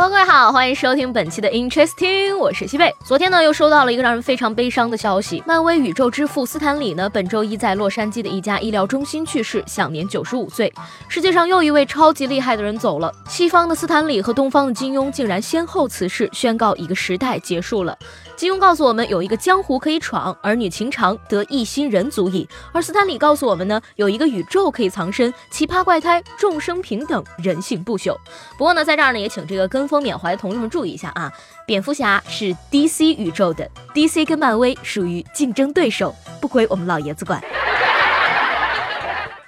各位好，欢迎收听本期的 Interesting，我是西贝。昨天呢，又收到了一个让人非常悲伤的消息，漫威宇宙之父斯坦李呢，本周一在洛杉矶的一家医疗中心去世，享年九十五岁。世界上又一位超级厉害的人走了，西方的斯坦李和东方的金庸竟然先后辞世，宣告一个时代结束了。金庸告诉我们，有一个江湖可以闯，儿女情长得一心人足矣；而斯坦李告诉我们呢，有一个宇宙可以藏身，奇葩怪胎，众生平等，人性不朽。不过呢，在这儿呢，也请这个跟风缅怀的同志们注意一下啊，蝙蝠侠是 DC 宇宙的，DC 跟漫威属于竞争对手，不归我们老爷子管。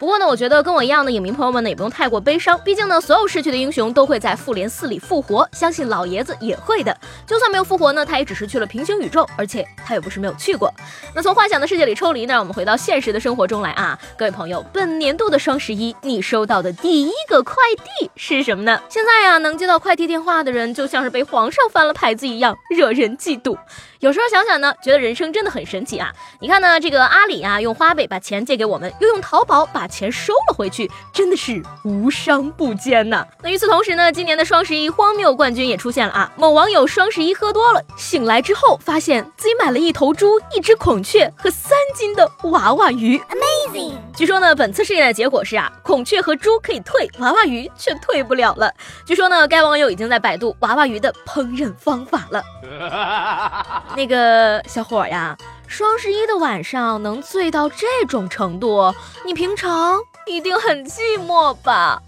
不过呢，我觉得跟我一样的影迷朋友们呢，也不用太过悲伤。毕竟呢，所有逝去的英雄都会在复联四里复活，相信老爷子也会的。就算没有复活呢，他也只是去了平行宇宙，而且他也不是没有去过。那从幻想的世界里抽离呢，让我们回到现实的生活中来啊，各位朋友，本年度的双十一，你收到的第一个快递是什么呢？现在呀，能接到快递电话的人，就像是被皇上翻了牌子一样，惹人嫉妒。有时候想想呢，觉得人生真的很神奇啊！你看呢，这个阿里啊，用花呗把钱借给我们，又用淘宝把钱收了回去，真的是无商不奸呐。那与此同时呢，今年的双十一荒谬冠军也出现了啊！某网友双十一喝多了，醒来之后发现自己买了一头猪、一只孔雀和三斤的娃娃鱼，Amazing！据说呢，本次试验的结果是啊，孔雀和猪可以退，娃娃鱼却退不了了。据说呢，该网友已经在百度娃娃鱼的烹饪方法了。那个小伙呀，双十一的晚上能醉到这种程度，你平常一定很寂寞吧？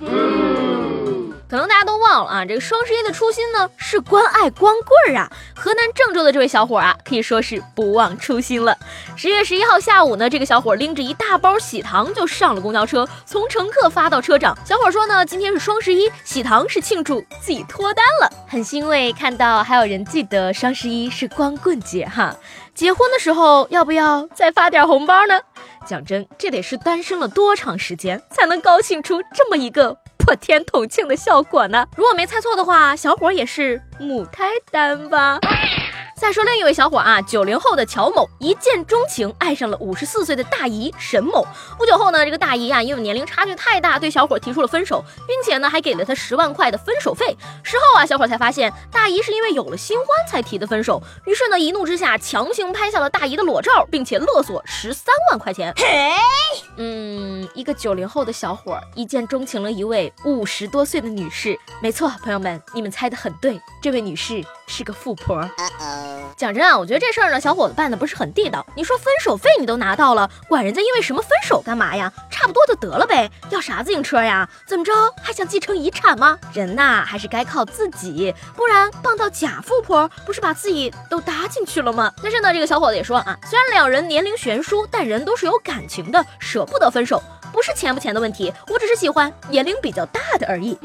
可能大家都忘了啊，这个双十一的初心呢是关爱光棍儿啊。河南郑州的这位小伙啊，可以说是不忘初心了。十月十一号下午呢，这个小伙拎着一大包喜糖就上了公交车，从乘客发到车长。小伙说呢，今天是双十一，喜糖是庆祝自己脱单了，很欣慰看到还有人记得双十一是光棍节哈。结婚的时候要不要再发点红包呢？讲真，这得是单身了多长时间才能高兴出这么一个？破天同庆的效果呢？如果没猜错的话，小伙也是母胎单吧？再说另一位小伙啊，九零后的乔某一见钟情，爱上了五十四岁的大姨沈某。不久后呢，这个大姨啊，因为年龄差距太大，对小伙提出了分手，并且呢，还给了他十万块的分手费。事后啊，小伙才发现大姨是因为有了新欢才提的分手，于是呢，一怒之下强行拍下了大姨的裸照，并且勒索十三万块钱。嘿，嗯，一个九零后的小伙一见钟情了一位五十多岁的女士。没错，朋友们，你们猜的很对，这位女士是个富婆。讲真啊，我觉得这事儿呢，小伙子办的不是很地道。你说分手费你都拿到了，管人家因为什么分手干嘛呀？差不多就得了呗，要啥自行车呀？怎么着还想继承遗产吗？人呐，还是该靠自己，不然傍到假富婆，不是把自己都搭进去了吗？但是呢，这个小伙子也说啊，虽然两人年龄悬殊，但人都是有感情的，舍不得分手，不是钱不钱的问题，我只是喜欢年龄比较大的而已。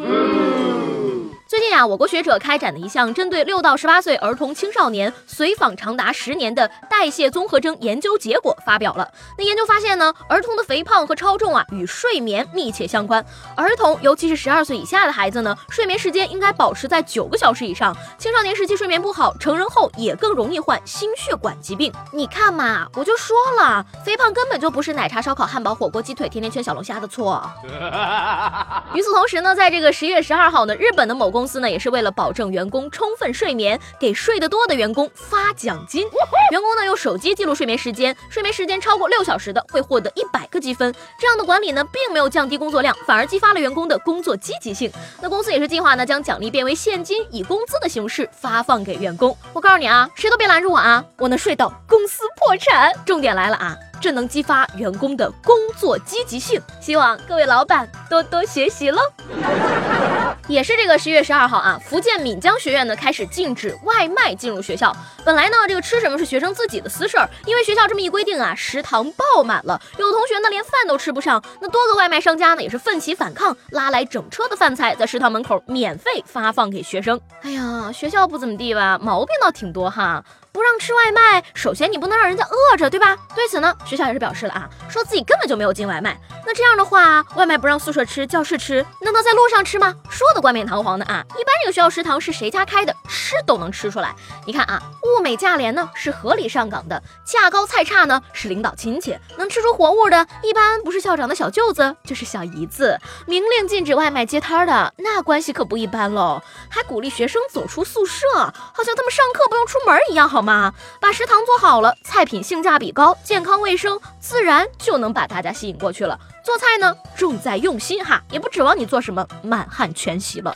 最近啊，我国学者开展的一项针对六到十八岁儿童青少年随访长达十年的代谢综合征研究结果发表了。那研究发现呢，儿童的肥胖和超重啊与睡眠密切相关。儿童，尤其是十二岁以下的孩子呢，睡眠时间应该保持在九个小时以上。青少年时期睡眠不好，成人后也更容易患心血管疾病。你看嘛，我就说了，肥胖根本就不是奶茶、烧烤、汉堡、火锅、鸡腿、甜甜圈、小龙虾的错。与此同时呢，在这个十月十二号呢，日本的某公公司呢，也是为了保证员工充分睡眠，给睡得多的员工发奖金。员工呢用手机记录睡眠时间，睡眠时间超过六小时的会获得一百个积分。这样的管理呢，并没有降低工作量，反而激发了员工的工作积极性。那公司也是计划呢，将奖励变为现金，以工资的形式发放给员工。我告诉你啊，谁都别拦着我啊，我能睡到公司破产。重点来了啊！这能激发员工的工作积极性，希望各位老板多多学习喽。也是这个十月十二号啊，福建闽江学院呢开始禁止外卖进入学校。本来呢，这个吃什么是学生自己的私事儿，因为学校这么一规定啊，食堂爆满了，有同学呢连饭都吃不上。那多个外卖商家呢也是奋起反抗，拉来整车的饭菜在食堂门口免费发放给学生。哎呀，学校不怎么地吧，毛病倒挺多哈。不让吃外卖，首先你不能让人家饿着，对吧？对此呢，学校也是表示了啊，说自己根本就没有进外卖。那这样的话，外卖不让宿舍吃，教室吃，难道在路上吃吗？说的冠冕堂皇的啊！一般这个学校食堂是谁家开的，吃都能吃出来。你看啊，物美价廉呢是合理上岗的，价高菜差呢是领导亲戚。能吃出活物的，一般不是校长的小舅子，就是小姨子。明令禁止外卖接摊的，那关系可不一般喽。还鼓励学生走出宿舍，好像他们上课不用出门一样，好吗？妈把食堂做好了，菜品性价比高，健康卫生，自然就能把大家吸引过去了。做菜呢，重在用心哈，也不指望你做什么满汉全席了。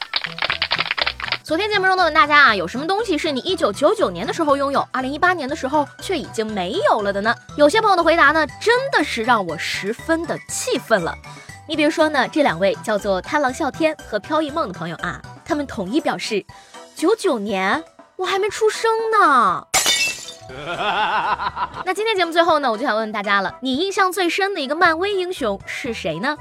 昨天节目中呢，问大家啊，有什么东西是你一九九九年的时候拥有，二零一八年的时候却已经没有了的呢？有些朋友的回答呢，真的是让我十分的气愤了。你比如说呢，这两位叫做贪狼笑天和飘逸梦的朋友啊，他们统一表示，九九年我还没出生呢。那今天节目最后呢，我就想问问大家了，你印象最深的一个漫威英雄是谁呢？